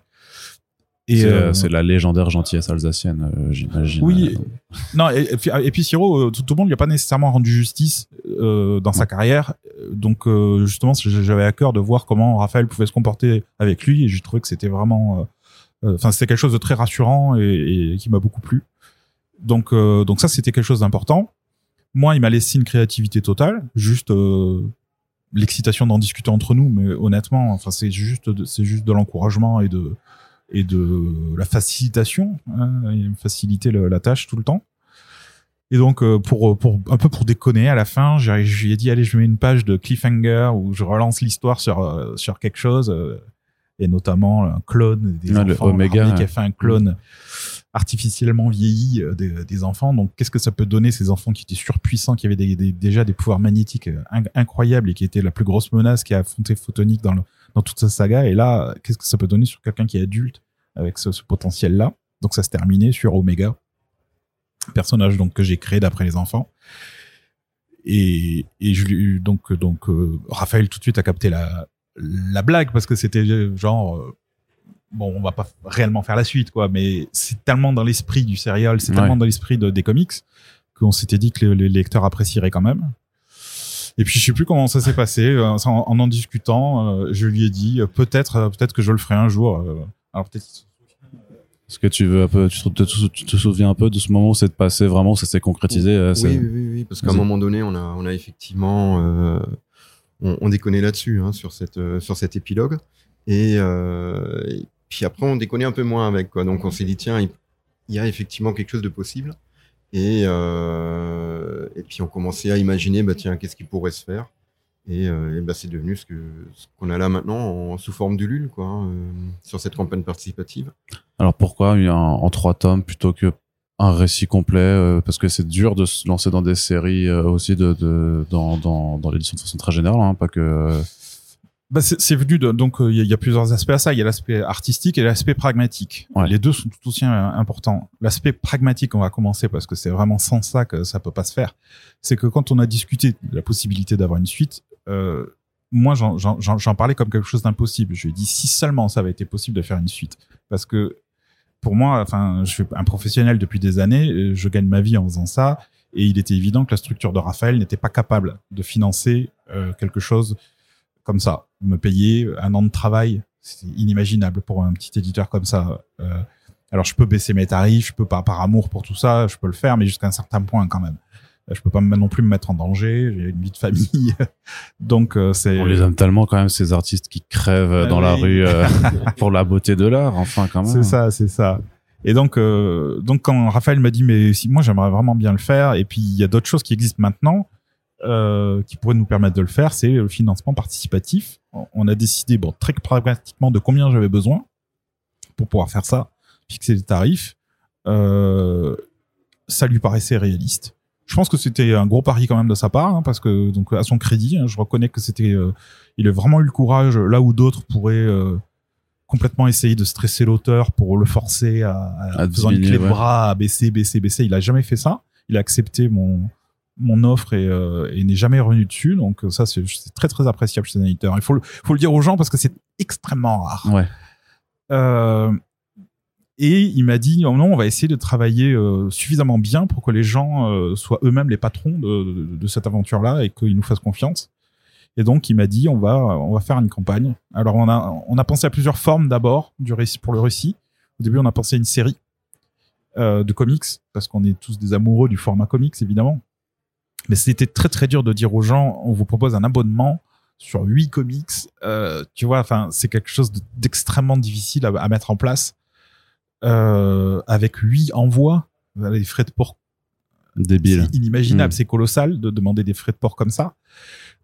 Et C'est euh, c'est la légendaire gentillesse alsacienne, euh, j'imagine. Oui. Euh, Non, et, et puis, et puis Siro, tout, tout le monde lui a pas nécessairement rendu justice euh, dans sa carrière. Donc euh, justement, j'avais à cœur de voir comment Raphaël pouvait se comporter avec lui, et j'ai trouvé que c'était vraiment, enfin, c'était quelque chose de très rassurant et, et qui m'a beaucoup plu. Donc, donc ça, c'était quelque chose d'important. Moi, il m'a laissé une créativité totale, juste l'excitation d'en discuter entre nous, mais honnêtement, enfin, c'est juste, c'est juste de l'encouragement et de et de la facilitation, hein, faciliter le- la tâche tout le temps. Et donc euh, pour pour un peu pour déconner à la fin, j'ai je lui ai dit allez je mets une page de cliffhanger où je relance l'histoire sur euh, sur quelque chose euh, et notamment un clone des Ah, enfants. Omega, qui a fait un clone artificiellement vieilli des, des enfants. Donc qu'est-ce que ça peut donner ces enfants qui étaient surpuissants, qui avaient des, des- déjà des pouvoirs magnétiques inc- incroyables et qui étaient la plus grosse menace qui a affronté Photonique dans le dans toute sa saga. Et là, qu'est-ce que ça peut donner sur quelqu'un qui est adulte avec ce, ce potentiel-là? Donc ça se terminait sur Omega, personnage donc que j'ai créé d'après les enfants. Et, et je lui donc donc euh, Raphaël tout de suite a capté la la blague parce que c'était euh, genre euh, bon on va pas réellement faire la suite quoi mais c'est tellement dans l'esprit du serial c'est Ouais. tellement dans l'esprit de, des comics qu'on s'était dit que les, les lecteurs apprécieraient quand même et puis je sais plus comment ça s'est passé euh, en en, en discutant euh, je lui ai dit euh, peut-être peut-être que je le ferai un jour alors peut-être Est-ce que tu veux un peu, tu te, tu souviens un peu de ce moment où c'est passé vraiment, où ça s'est concrétisé Oui, oui, oui, oui, parce qu'à un moment donné, on a, on a effectivement, euh, on, on déconnait là-dessus, hein, sur cette, euh, sur cet épilogue. Et, euh, et puis après, on déconnait un peu moins avec, quoi. Donc, on s'est dit, tiens, il, il y a effectivement quelque chose de possible. Et, euh, et puis, on commençait à imaginer, bah, tiens, qu'est-ce qui pourrait se faire. Et, euh, et bah, c'est devenu ce qu'on a là maintenant en, sous forme d'Ulule, quoi, hein, euh, sur cette campagne participative. Alors pourquoi en trois tomes plutôt que un récit complet euh, Parce que c'est dur de se lancer dans des séries euh, aussi de dans dans, dans l'édition de façon très générale, hein, pas que. Euh, Bah, c'est c'est venu de, donc euh, il y, a- il y a plusieurs aspects à ça. Il y a l'aspect artistique et l'aspect pragmatique. Ouais. Les deux sont tout aussi euh, importants. L'aspect pragmatique, on va commencer parce que c'est vraiment sans ça que ça peut pas se faire. C'est que quand on a discuté de la possibilité d'avoir une suite, euh, moi j'en- j'en j'en- j'en parlais comme quelque chose d'impossible. Je lui ai dit si seulement ça avait été possible de faire une suite, parce que pour moi, enfin, je suis un professionnel depuis des années, je gagne ma vie en faisant ça, et il était évident que la structure de Raphaël n'était pas capable de financer euh, quelque chose comme ça. Me payer un an de travail, c'est inimaginable pour un petit éditeur comme ça. Euh, alors je peux baisser mes tarifs, je peux pas par amour pour tout ça, je peux le faire, mais jusqu'à un certain point quand même. Je peux pas non plus me mettre en danger. J'ai une vie de famille, *laughs* donc euh, c'est. On les aime tellement quand même ces artistes qui crèvent dans la rue *laughs* pour la beauté de l'art. Enfin quand même. C'est ça, c'est ça. Et donc, euh, donc quand Raphaël m'a dit mais si moi j'aimerais vraiment bien le faire, et puis il y a d'autres choses qui existent maintenant euh, qui pourraient nous permettre de le faire, c'est le financement participatif. On a décidé bon très pragmatiquement de combien j'avais besoin pour pouvoir faire ça, fixer les tarifs. Euh, ça lui paraissait réaliste. Je pense que c'était un gros pari quand même de sa part, hein, parce que donc à son crédit, hein, je reconnais que c'était, euh, il a vraiment eu le courage là où d'autres pourraient complètement essayé de stresser l'auteur pour le forcer à, à, faisant une clé de bras à baisser, baisser, baisser. Il a jamais fait ça. Il a accepté mon mon offre et, euh, et n'est jamais revenu dessus. Donc ça, c'est très très appréciable chez un éditeur. Il faut le, faut le dire aux gens parce que c'est extrêmement rare. Ouais. Euh, et il m'a dit non, non, on va essayer de travailler euh, suffisamment bien pour que les gens euh, soient eux-mêmes les patrons de, de, de cette aventure-là et qu'ils nous fassent confiance. Et donc, il m'a dit, on va, on va faire une campagne. Alors, on a, on a pensé à plusieurs formes d'abord du récit, pour le récit. Au début, on a pensé à une série euh, de comics, parce qu'on est tous des amoureux du format comics, évidemment. Mais c'était très, très dur de dire aux gens, on vous propose un abonnement sur huit comics. Euh, tu vois, enfin, c'est quelque chose d'extrêmement difficile à, à, mettre en place. Euh, avec huit envois, les frais de port. Débile. Inimaginable, mmh. c'est colossal de demander des frais de port comme ça.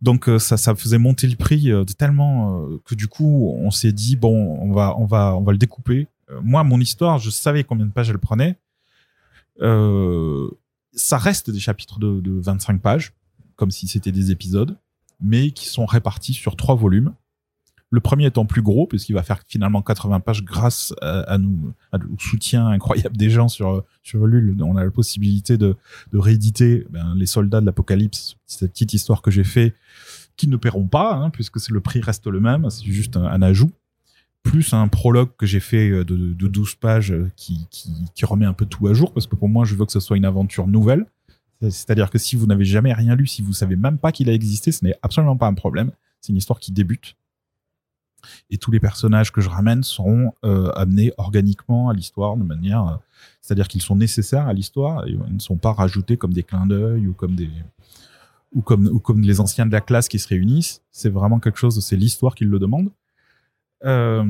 Donc euh, ça, ça faisait monter le prix euh, tellement euh, que du coup on s'est dit bon on va on va on va le découper. moi mon histoire je savais combien de pages elle prenait. Ça reste des chapitres de, de 25 pages comme si c'était des épisodes, mais qui sont répartis sur trois volumes. Le premier étant plus gros, puisqu'il va faire finalement 80 pages grâce à, nous, à, au soutien incroyable des gens sur, sur Ulule. On a la possibilité de, rééditer ben, Les Soldats de l'Apocalypse, cette petite histoire que j'ai fait, qui ne paieront pas, hein, puisque le prix reste le même, c'est juste un, ajout. Plus un prologue que j'ai fait de, de 12 pages qui, qui, remet un peu tout à jour, parce que pour moi, je veux que ce soit une aventure nouvelle. C'est-à-dire que si vous n'avez jamais rien lu, si vous savez même pas qu'il a existé, ce n'est absolument pas un problème. C'est une histoire qui débute et tous les personnages que je ramène seront euh, amenés organiquement à l'histoire de manière, euh, c'est-à-dire qu'ils sont nécessaires à l'histoire ils ne sont pas rajoutés comme des clins d'œil ou comme des ou comme ou comme les anciens de la classe qui se réunissent. C'est vraiment quelque chose, c'est l'histoire qui le demande. Euh,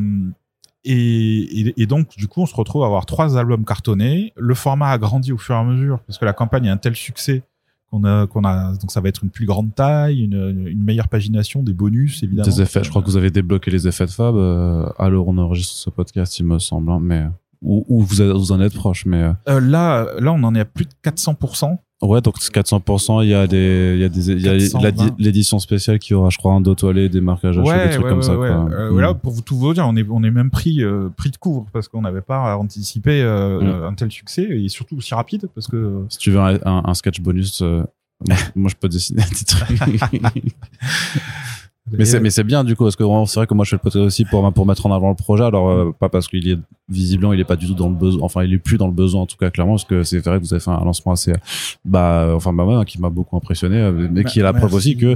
et, donc, du coup, on se retrouve à avoir trois albums cartonnés. Le format a grandi au fur et à mesure parce que la campagne a un tel succès qu'on a, qu'on a, donc ça va être une plus grande taille, une, une meilleure pagination, des bonus évidemment. Des effets, je crois que vous avez débloqué les effets de Fab. Euh, alors on enregistre ce podcast, il me semble, hein, mais ou, ou vous, vous en êtes proche, mais euh... Euh, là, là, on en est à plus de 400 Ouais, donc 400%, il y a des, il y a des, il y a l'édition spéciale qui aura, je crois, un dos toilé, des marquages ouais, des trucs ouais, comme ouais, ça. Ouais. Quoi. Euh, mm. Là, pour vous tout vous dire, on est, on est même pris, euh, pris de couvre parce qu'on n'avait pas anticipé euh, mm. un tel succès et surtout aussi rapide parce que. Si tu veux un, un, un sketch bonus, euh, moi, *laughs* moi, je peux dessiner un titre. *laughs* mais c'est mais c'est bien du coup parce que c'est vrai que moi je fais le podcast aussi pour pour mettre en avant le projet. Alors euh, pas parce qu'il est visiblement il est pas du tout dans le besoin enfin il est plus dans le besoin en tout cas clairement parce que c'est vrai que vous avez fait un lancement assez bah enfin bah ouais, qui m'a beaucoup impressionné euh, mais qui est la Merci. preuve aussi que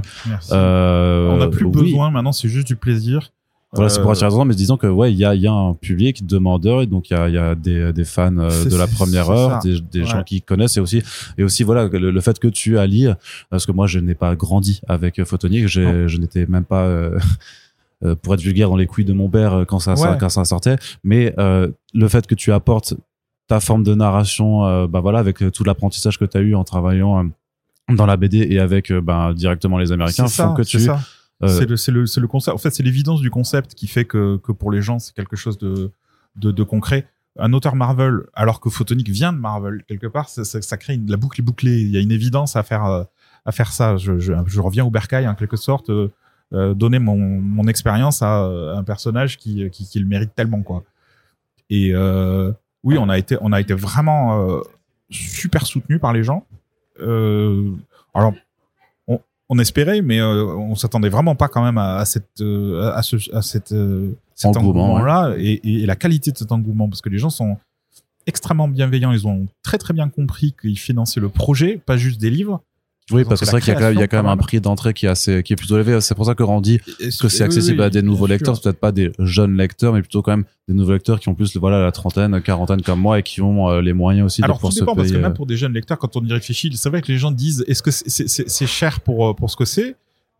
euh, on n'a plus besoin maintenant c'est juste du plaisir voilà, c'est pour attirer les gens, mais disons que ouais, il y a, y a un public demandeur et donc il y a, y a des, des fans euh, de la première heure, des, des ouais. gens qui connaissent et aussi et aussi voilà le, le fait que tu allies parce que moi je n'ai pas grandi avec Photonique, je n'étais même pas *laughs* euh, pour être vulgaire dans les couilles de mon père quand ça, ouais. quand ça sortait, mais euh, le fait que tu apportes ta forme de narration, euh, bah voilà, avec tout l'apprentissage que tu as eu en travaillant euh, dans la BD et avec bah, directement les Américains, font que tu ça. Euh... C'est le, concept. En fait, c'est l'évidence du concept qui fait que, pour les gens, c'est quelque chose de, concret. Un auteur Marvel, alors que Photonic vient de Marvel quelque part, ça, crée une, la boucle bouclée. Il y a une évidence à faire, faire ça. Je, reviens au bercail en quelque sorte, euh, donner mon, expérience à, un personnage qui, le mérite tellement quoi. Et euh, oui, on a été, on a été vraiment euh, super soutenu par les gens. alors on espérait, mais euh, on s'attendait vraiment pas quand même à, à cette, à, ce, à cette, cet Engouement, engouement-là et, et la qualité de cet engouement, parce que les gens sont extrêmement bienveillants. Ils ont très très bien compris qu'ils finançaient le projet, pas juste des livres. Oui, parce que c'est vrai qu'il y a quand même, il y a quand même un prix d'entrée qui est assez, qui est plutôt élevé. C'est pour ça que Randy, que c'est accessible oui, à des nouveaux lecteurs, peut-être pas des jeunes lecteurs, mais plutôt quand même des nouveaux lecteurs qui ont plus, voilà, la trentaine, quarantaine comme moi et qui ont euh, les moyens aussi Alors de pouvoir se dépend parce que payer. même pour des jeunes lecteurs, quand on y réfléchit, c'est vrai que les gens disent est-ce que c'est cher pour euh, pour ce que c'est?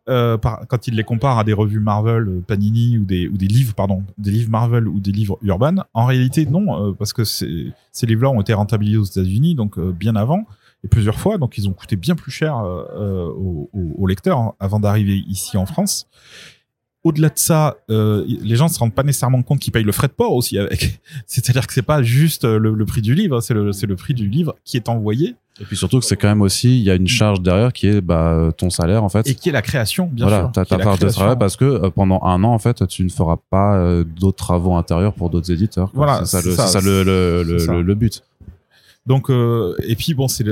Euh, par- quand ils les comparent à des revues Marvel, euh, Panini ou des ou des livres pardon, des livres Marvel ou des livres Urban. En réalité non, euh, parce que ces ces livres-là ont été rentabilisés aux États-Unis donc euh, bien avant et plusieurs fois, donc ils ont coûté bien plus cher euh, euh, aux, lecteurs hein, avant d'arriver ici en France. Au-delà de ça, euh, les gens se rendent pas nécessairement compte qu'ils payent le frais de port aussi avec. *laughs* C'est-à-dire que c'est pas juste le, le prix du livre, c'est le, le prix du livre qui est envoyé Et puis surtout que c'est quand même aussi, il y a une charge derrière qui est bah, ton salaire en fait. et qui est la création, bien voilà, sûr. qui est ta la part de travail parce que euh, pendant un an en fait, tu ne feras pas euh, d'autres travaux intérieurs pour d'autres éditeurs. quoi. Voilà, c'est ça, le, ça, le, le- le but. Donc euh, et puis bon, c'est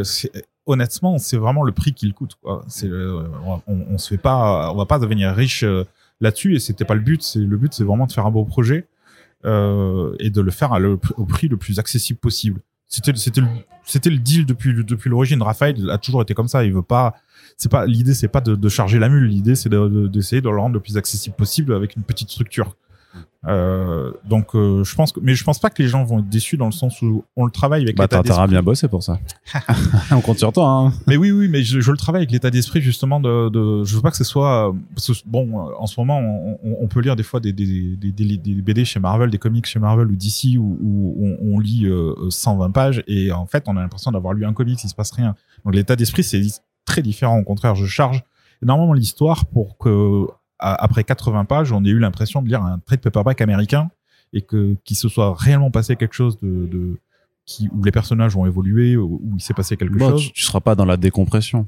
honnêtement, c'est vraiment le prix qu'il coûte. Quoi. Le- on, on se fait pas, on va pas devenir riche euh, là-dessus et c'était pas le but. C'est le but, c'est vraiment de faire un beau projet euh, et de le faire au prix le plus accessible possible. C'était c'était c'était le deal depuis depuis l'origine. Raphaël a toujours été comme ça. Il veut pas. C'est pas l'idée, c'est pas de, de charger la mule. L'idée, c'est de- de- d'essayer de, le rendre le plus accessible possible avec une petite structure. Euh, donc, euh, je pense que, mais je pense pas que les gens vont être déçus dans le sens où on le travaille avec Bah, l'état d'esprit. bien bossé pour ça. *laughs* *laughs* On compte sur toi. Hein. Mais oui, oui, mais je, je le travaille avec l'état d'esprit justement de, de, je veux pas que ce soit, parce que, bon, euh, en ce moment, on, on- on peut lire des fois des, des, des, des, des BD chez Marvel, des comics chez Marvel ou DC où, où on, on lit euh, 120 pages et en fait, on a l'impression d'avoir lu un comics, il se passe rien. Donc l'état d'esprit, c'est très différent. Au contraire, je charge énormément l'histoire pour que après 80 pages, on ait eu l'impression de lire un trade paperback américain et que qu'il se soit réellement passé quelque chose de, de qui, où les personnages ont évolué, où, où il s'est passé quelque Bon, chose. tu, tu seras pas dans la décompression.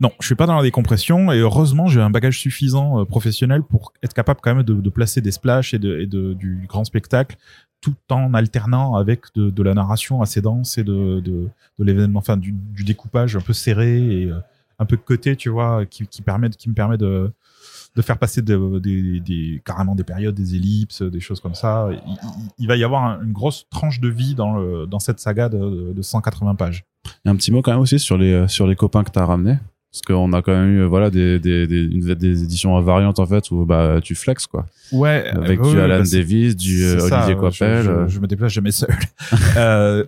Non, je suis pas dans la décompression et heureusement j'ai un bagage suffisant euh, professionnel pour être capable quand même de, de placer des splashs et, de, et de, du grand spectacle tout en alternant avec de, de la narration assez dense et de, de, de l'événement, enfin du, du découpage un peu serré et euh, un peu de côté, tu vois, qui, qui permet, qui me permet de de faire passer de- des, carrément des périodes, des ellipses, des choses comme ça. Il, va y avoir un- une grosse tranche de vie dans, cette saga de, de 180 pages. Et un petit mot quand même aussi sur les, euh, sur les copains que t'as ramenés. Parce qu'on a quand même eu euh, voilà, des, des, des, des éditions variantes en fait où bah, tu flexes quoi. Ouais, Avec euh, du Alan bah, Davis, du euh, ça, Olivier je-. Je, euh, je me déplace jamais seul. *laughs* Euh,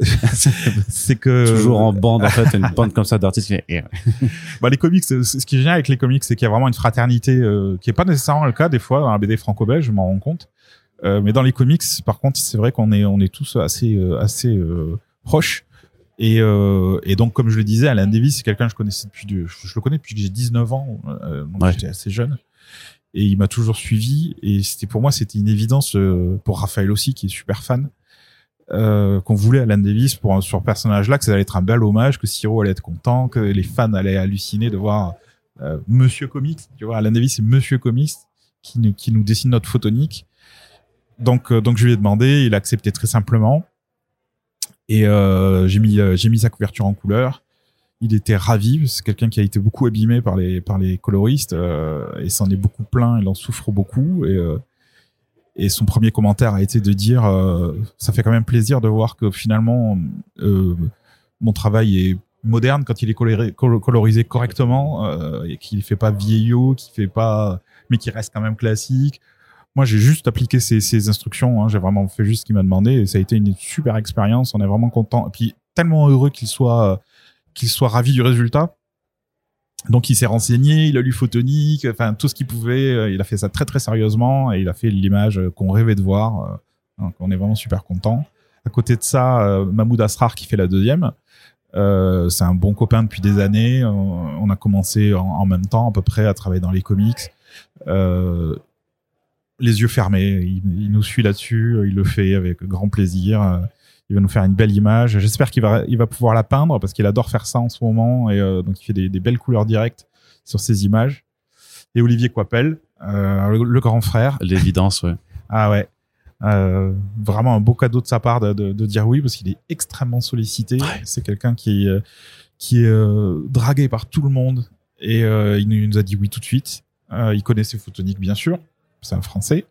c'est que toujours en bande en fait, une *laughs* bande comme ça d'artistes *laughs* bah, les comics, c'est- ce qui est génial avec les comics, c'est qu'il y a vraiment une fraternité euh, qui est pas nécessairement le cas des fois dans la BD franco-belge, je m'en rends compte. Euh, mais dans les comics, par contre, c'est vrai qu'on est on est tous assez euh, assez euh, proches. Et, euh, et donc, comme je le disais, Alan Davis, c'est quelqu'un que je connaissais depuis, de- je, le connais depuis que j'ai 19 ans, euh, donc Ouais. j'étais assez jeune. Et il m'a toujours suivi. Et c'était pour moi, c'était une évidence euh, pour Raphaël aussi, qui est super fan, euh, qu'on voulait Alan Davis pour sur ce personnage-là, que ça allait être un bel hommage, que Siro allait être content, que les fans allaient halluciner de voir euh, Monsieur Comics. Tu vois, Alan Davis, c'est Monsieur Comics qui, nous- qui nous dessine notre photonique. Donc, euh, donc je lui ai demandé, il a accepté très simplement. Et euh, j'ai mis, euh, mis sa couverture en couleur. Il était ravi. C'est quelqu'un qui a été beaucoup abîmé par les, par les coloristes euh, et s'en est beaucoup plaint. Il en souffre beaucoup. Et, et son premier commentaire a été de dire ça fait quand même plaisir de voir que finalement mon travail est moderne quand il est coloré, colo- colorisé correctement euh, et qu'il fait pas vieillot, qui fait pas, mais qui reste quand même classique. Moi, j'ai juste appliqué ces, ces instructions. Hein, j'ai vraiment fait juste ce qu'il m'a demandé et ça a été une super expérience. On est vraiment content. Et puis tellement heureux qu'il soit soit ravi du résultat. Donc il s'est renseigné, il a lu Photonique, enfin tout ce qu'il pouvait. Il a fait ça très très sérieusement et il a fait l'image qu'on rêvait de voir. Donc on est vraiment super content. À côté de ça, euh, Mahmoud Asrar qui fait la deuxième. Euh, c'est un bon copain depuis des années. On a commencé en, en même temps à peu près à travailler dans les comics. Euh, les yeux fermés, il, il nous suit là-dessus, il le fait avec grand plaisir. Euh, Il va nous faire une belle image. J'espère qu'il va, il va pouvoir la peindre parce qu'il adore faire ça en ce moment et euh, donc il fait des, des belles couleurs directes sur ses images. Et Olivier Coipel, euh, le, le grand frère. L'évidence, ouais. *laughs* Ah ouais. Euh, vraiment un beau cadeau de sa part de, de, de dire oui parce qu'il est extrêmement sollicité. C'est quelqu'un qui, euh, qui est euh, dragué par tout le monde et euh, il nous a dit oui tout de suite. Euh, il connaissait Photonique bien sûr, c'est un Français.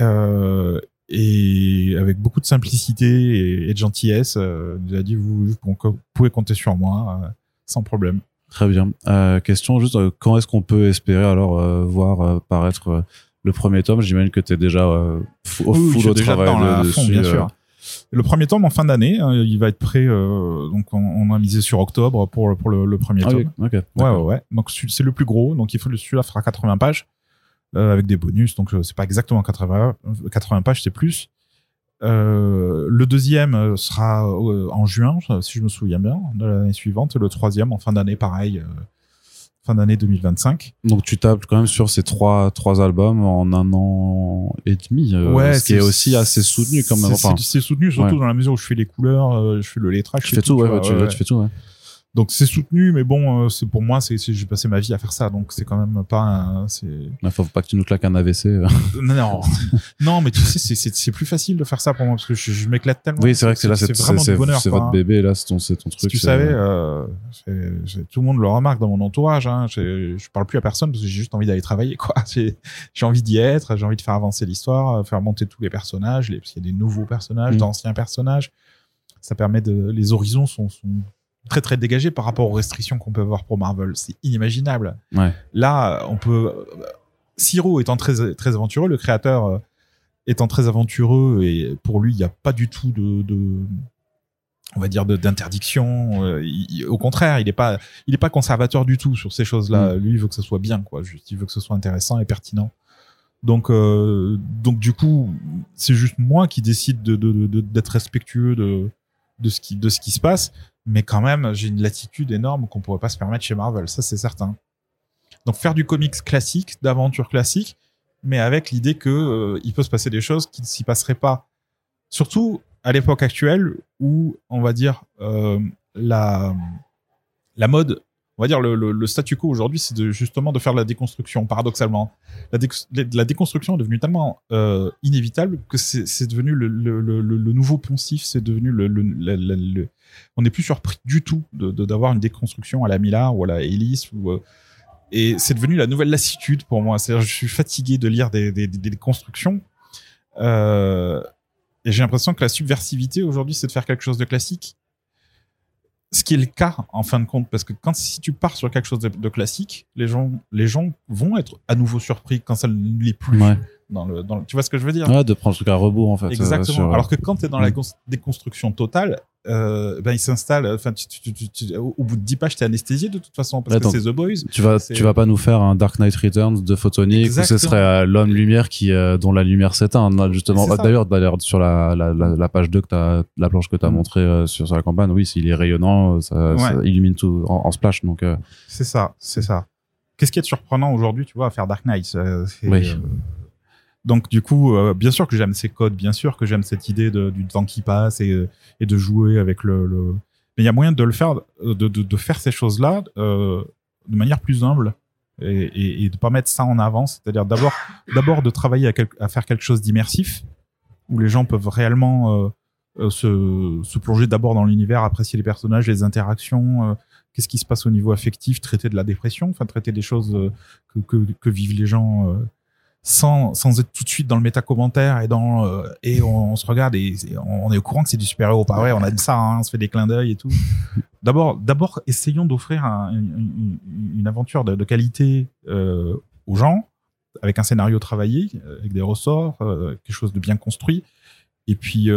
Euh, et avec beaucoup de simplicité et, de gentillesse, euh, il nous a dit vous, vous pouvez compter sur moi euh, sans problème. Très bien. Euh, question juste, quand est-ce qu'on peut espérer alors voir paraître le premier tome? J'imagine que tu es déjà fou- au Oui, full au travail dedans, là, de- fond, bien sûr. Le premier tome en fin d'année, hein, il va être prêt. donc on, on a misé sur octobre pour pour le, le premier Ah tome. oui, ok. Ouais, ouais, ouais. Donc c'est le plus gros. Donc il faut celui-là fera 80 pages avec des bonus. Donc euh, c'est pas exactement 80 euh, 80 pages, c'est plus. Euh, le deuxième euh, sera euh, en juin, si je me souviens bien, de l'année suivante. Et le troisième en fin d'année, pareil, euh, fin d'année 2025. Donc tu tapes quand même sur ces trois trois albums en un an et demi, euh, ce qui est aussi assez soutenu quand même. c'est- Enfin, c'est c'est soutenu surtout ouais. dans la mesure où je fais les couleurs, euh, je fais le lettrage, tu je fais tout, ouais, vois, tu, ouais, ouais. tu fais tout, ouais. Donc c'est soutenu, mais bon, euh, c'est pour moi, c'est j'ai passé ma vie à faire ça, donc c'est quand même pas, un- Il faut pas que tu nous claques un AVC. euh. *laughs* non, non, non, mais tu sais, c'est- c'est c'est plus facile de faire ça pour moi parce que je, je m'éclate tellement. Oui, c'est vrai que c'est là, c'est vraiment du bonheur. c'est votre hein. bébé là, c'est ton, c'est ton Si truc. tu savais, euh, c'est- tout le monde le remarque dans mon entourage. Hein, je parle plus à personne parce que j'ai juste envie d'aller travailler. quoi. *laughs* J'ai envie d'y être, j'ai envie de faire avancer l'histoire, euh, faire monter tous les personnages, les, parce qu'il y a des nouveaux personnages, Mm. d'anciens personnages. Ça permet de, les horizons sont, sont très très dégagés par rapport aux restrictions qu'on peut avoir pour Marvel. C'est inimaginable. Ouais. Là, on peut. Siro étant très très aventureux, le créateur euh, étant très aventureux et pour lui, il n'y a pas du tout de, de on va dire d'interdiction. euh, au contraire, il n'est pas il est pas conservateur du tout sur ces choses-là. Lui, il veut que ce soit bien, quoi. Juste, il veut que ce soit intéressant et pertinent. Donc, euh, donc du coup, c'est juste moi qui décide de de- de- d'être respectueux de de ce qui de ce qui se passe, mais quand même, j'ai une latitude énorme qu'on pourrait pas se permettre chez Marvel. Ça, c'est certain. Donc, faire du comics classique, d'aventure classique, mais avec l'idée que euh, il peut se passer des choses qui ne s'y passeraient pas. Surtout à l'époque actuelle où, on va dire, euh, la, la mode, on va dire le, le, statu quo aujourd'hui, c'est justement de faire la déconstruction, paradoxalement. La, déc- la déconstruction est devenue tellement euh, inévitable que c'est devenu le, nouveau poncif, c'est devenu le, On n'est plus surpris du tout d'avoir une déconstruction à la Miller ou à la Ellis ou... euh, et c'est devenu la nouvelle lassitude pour moi. C'est-à-dire, je suis fatigué de lire des, des constructions. Euh, et j'ai l'impression que la subversivité aujourd'hui, c'est de faire quelque chose de classique. Ce qui est le cas en fin de compte, parce que quand si tu pars sur quelque chose de, de classique, les gens, les gens vont être à nouveau surpris quand ça ne l'est plus. Ouais. Dans le, dans le- tu vois ce que je veux dire? Ouais, de prendre le truc à rebours en fait. euh, Exactement. sur- Alors que quand tu es dans la Mm. cons- déconstruction totale, euh, ben il s'installe. Enfin, au au bout de 10 pages, t'es anesthésié de toute façon parce que c'est The Boys. tu vas, tu vas pas nous faire un Dark Knight Returns de Photonic où ce serait euh, l'homme lumière qui, euh, dont la lumière s'éteint. Justement, d'ailleurs, d'ailleurs, sur la, la, page 2 que t'as, la planche que tu as Mm. montré euh, sur, sur la campagne, oui, s'il est rayonnant, ça, ça illumine tout en, en splash. Donc, C'est ça, c'est ça. Qu'est-ce qui est surprenant aujourd'hui, tu vois, à faire Dark Knight Oui. Donc du coup, euh, bien sûr que j'aime ces codes, bien sûr que j'aime cette idée du temps qui passe et, euh, de jouer avec le. Mais il y a moyen de le faire, euh, de, faire ces choses-là de manière plus humble et, et, et de pas mettre ça en avant. C'est-à-dire d'abord, d'abord de travailler à, faire quelque chose d'immersif où les gens peuvent réellement se, plonger d'abord dans l'univers, apprécier les personnages, les interactions. Qu'est-ce qui se passe au niveau affectif, traiter de la dépression, enfin traiter des choses que, vivent les gens sans, être tout de suite dans le méta-commentaire et euh, on, se regarde et, on est au courant que c'est du super-héros, pas vrai, on aime ça, hein, on se fait des clins d'œil et tout. D'abord, d'abord, essayons d'offrir un- une, aventure de, qualité euh, aux gens, avec un scénario travaillé, euh, avec des ressorts, quelque chose de bien construit, et puis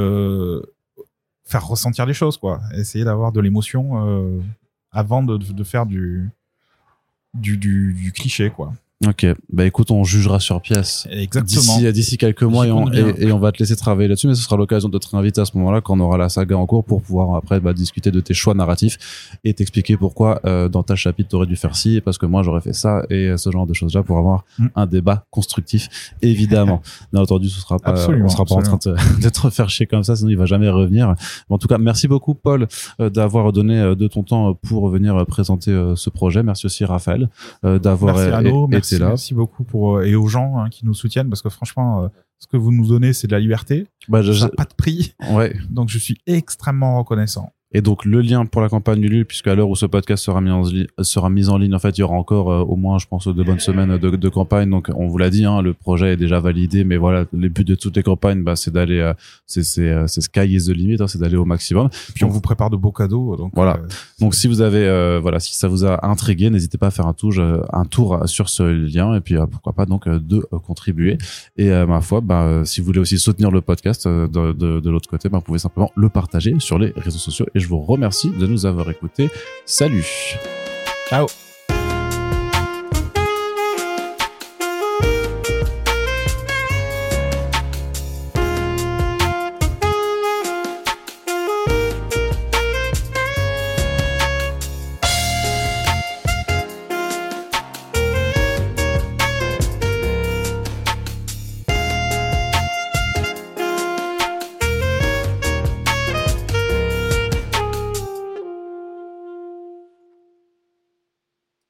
faire ressentir les choses, quoi. Essayer d'avoir de l'émotion avant de, faire du, du cliché, quoi. Ok. Bah écoute, on jugera sur pièce. Exactement. D'ici, d'ici quelques mois et on, compte bien. et, et on va te laisser travailler là-dessus, mais ce sera l'occasion de te réinviter à ce moment-là quand on aura la saga en cours pour pouvoir après bah, discuter de tes choix narratifs et t'expliquer pourquoi euh, dans ta chapitre t'aurais dû faire ci parce que moi j'aurais fait ça et ce genre de choses-là pour avoir Mm. un débat constructif évidemment. *laughs* Bien entendu, ce sera pas, Absolument, on sera pas en train de, te- *laughs* de te faire chier comme ça, sinon il va jamais revenir. Mais en tout cas, merci beaucoup Paul euh, d'avoir donné euh, de ton temps pour venir présenter euh, ce projet. Merci aussi Raphaël euh, d'avoir Merci là. beaucoup pour euh, et aux gens hein, qui nous soutiennent parce que franchement, euh, ce que vous nous donnez, c'est de la liberté. Bah, je- Ça n'a pas de prix, ouais. donc je suis extrêmement reconnaissant. Et donc le lien pour la campagne Ulule, puisque à l'heure où ce podcast sera mis en, sera mis en ligne, en fait, il y aura encore euh, au moins, je pense, de bonnes semaines de, de campagne. Donc on vous l'a dit, hein, le projet est déjà validé, mais voilà, les buts de toutes les campagnes, bah, c'est d'aller, euh, c'est c'est euh, c'est sky is the limit, hein, c'est d'aller au maximum. Puis on vous prépare de beaux cadeaux. Donc Voilà. euh, Donc si vous avez, euh, voilà, si ça vous a intrigué, n'hésitez pas à faire un tour, un tour sur ce lien et puis pourquoi pas donc de contribuer. Et euh, ma foi, bah, si vous voulez aussi soutenir le podcast de, de, de l'autre côté, bah, vous pouvez simplement le partager sur les réseaux sociaux. Et je vous remercie de nous avoir écoutés. Salut. Ciao.